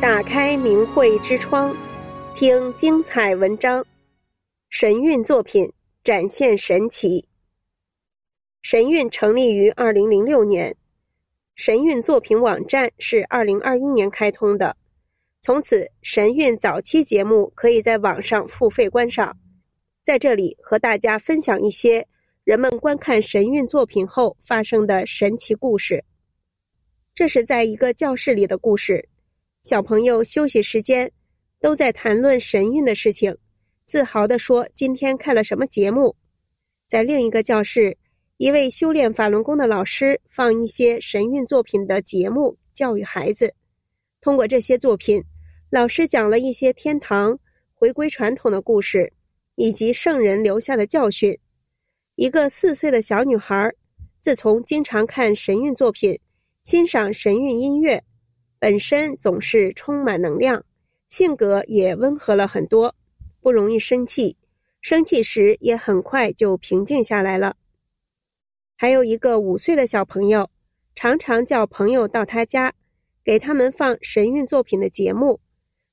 打开明慧之窗，听精彩文章，神韵作品展现神奇。神韵成立于二零零六年，神韵作品网站是二零二一年开通的。从此，神韵早期节目可以在网上付费观赏。在这里和大家分享一些人们观看神韵作品后发生的神奇故事。这是在一个教室里的故事，小朋友休息时间都在谈论神韵的事情，自豪地说今天看了什么节目。在另一个教室，一位修炼法轮功的老师放一些神韵作品的节目，教育孩子。通过这些作品，老师讲了一些天堂、回归传统的故事，以及圣人留下的教训。一个四岁的小女孩，自从经常看神韵作品，欣赏神韵音乐，本身总是充满能量，性格也温和了很多，不容易生气，生气时也很快就平静下来了。还有一个五岁的小朋友，常常叫朋友到他家，给他们放神韵作品的节目。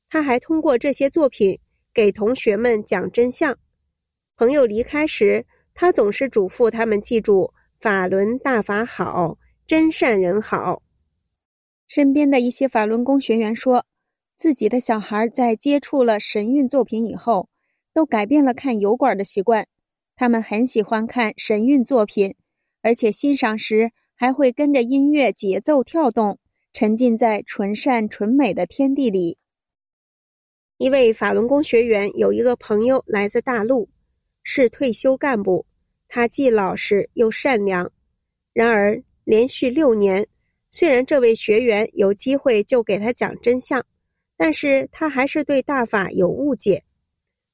他还通过这些作品给同学们讲真相。朋友离开时，他总是嘱咐他们记住“法轮大法好，真善人好”。身边的一些法轮功学员说，自己的小孩在接触了神韵作品以后，都改变了看油管的习惯。他们很喜欢看神韵作品，而且欣赏时还会跟着音乐节奏跳动，沉浸在纯善纯美的天地里。一位法轮功学员有一个朋友来自大陆，是退休干部。他既老实又善良。然而，连续六年，虽然这位学员有机会就给他讲真相，但是他还是对大法有误解。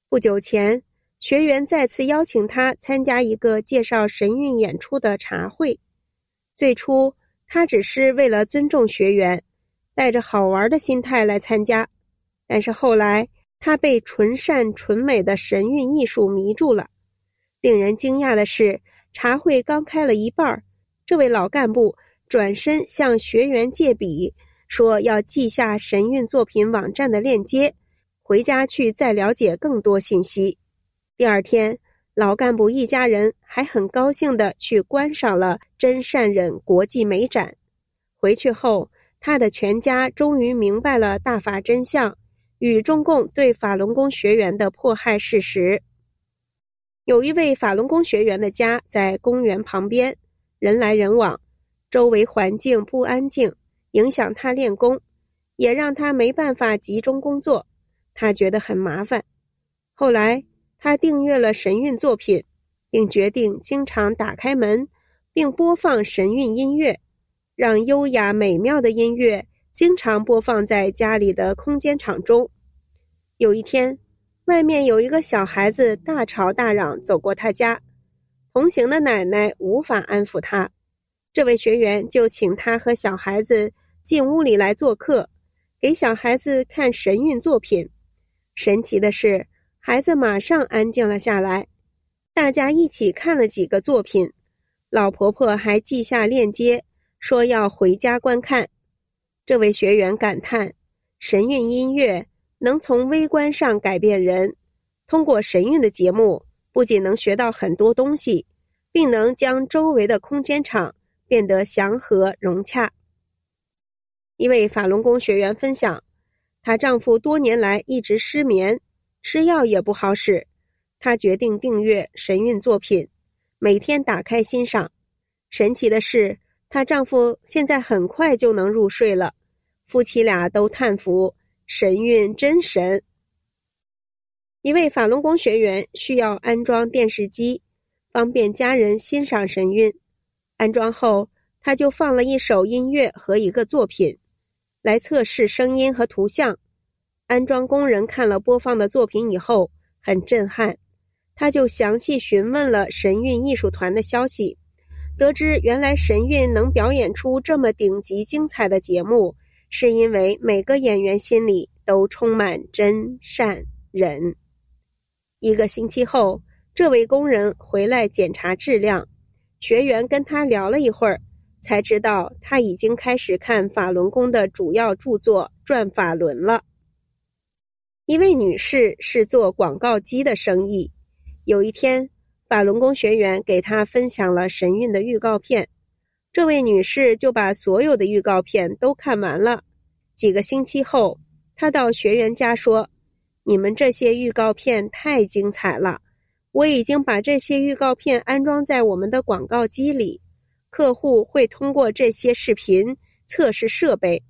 不久前，学员再次邀请他参加一个介绍神韵演出的茶会。最初，他只是为了尊重学员，带着好玩的心态来参加。但是后来，他被纯善纯美的神韵艺术迷住了。令人惊讶的是，茶会刚开了一半，这位老干部转身向学员借笔，说要记下神韵作品网站的链接，回家去再了解更多信息。第二天，老干部一家人还很高兴地去观赏了真善忍国际美展。回去后，他的全家终于明白了大法真相。与中共对法轮功学员的迫害事实。有一位法轮功学员的家在公园旁边，人来人往，周围环境不安静，影响他练功，也让他没办法集中工作，他觉得很麻烦。后来他订阅了神韵作品，并决定经常打开门，并播放神韵音乐，让优雅美妙的音乐。经常播放在家里的空间场中。有一天，外面有一个小孩子大吵大嚷走过他家，同行的奶奶无法安抚他，这位学员就请他和小孩子进屋里来做客，给小孩子看神韵作品。神奇的是，孩子马上安静了下来。大家一起看了几个作品，老婆婆还记下链接，说要回家观看。这位学员感叹：“神韵音乐能从微观上改变人。通过神韵的节目，不仅能学到很多东西，并能将周围的空间场变得祥和融洽。”一位法轮功学员分享：“她丈夫多年来一直失眠，吃药也不好使。她决定订阅神韵作品，每天打开欣赏。神奇的是，她丈夫现在很快就能入睡了。”夫妻俩都叹服：“神韵真神。”一位法轮功学员需要安装电视机，方便家人欣赏神韵。安装后，他就放了一首音乐和一个作品，来测试声音和图像。安装工人看了播放的作品以后，很震撼，他就详细询问了神韵艺术团的消息，得知原来神韵能表演出这么顶级精彩的节目。是因为每个演员心里都充满真善忍。一个星期后，这位工人回来检查质量，学员跟他聊了一会儿，才知道他已经开始看法轮功的主要著作《转法轮》了。一位女士是做广告机的生意，有一天，法轮功学员给她分享了神韵的预告片，这位女士就把所有的预告片都看完了。几个星期后，她到学员家说：“你们这些预告片太精彩了，我已经把这些预告片安装在我们的广告机里，客户会通过这些视频测试设备，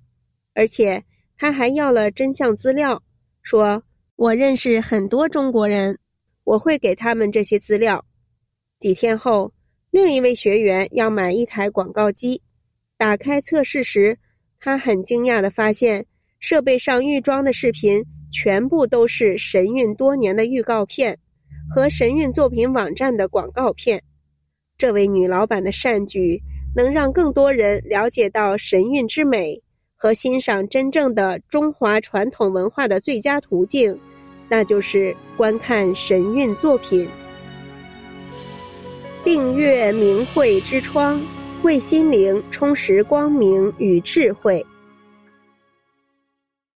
而且他还要了真相资料。”说：“我认识很多中国人，我会给他们这些资料。”几天后，另一位学员要买一台广告机，打开测试时，他很惊讶地发现，设备上预装的视频全部都是神韵多年的预告片和神韵作品网站的广告片。这位女老板的善举，能让更多人了解到神韵之美。和欣赏真正的中华传统文化的最佳途径，那就是观看神韵作品。订阅明慧之窗，为心灵充实光明与智慧。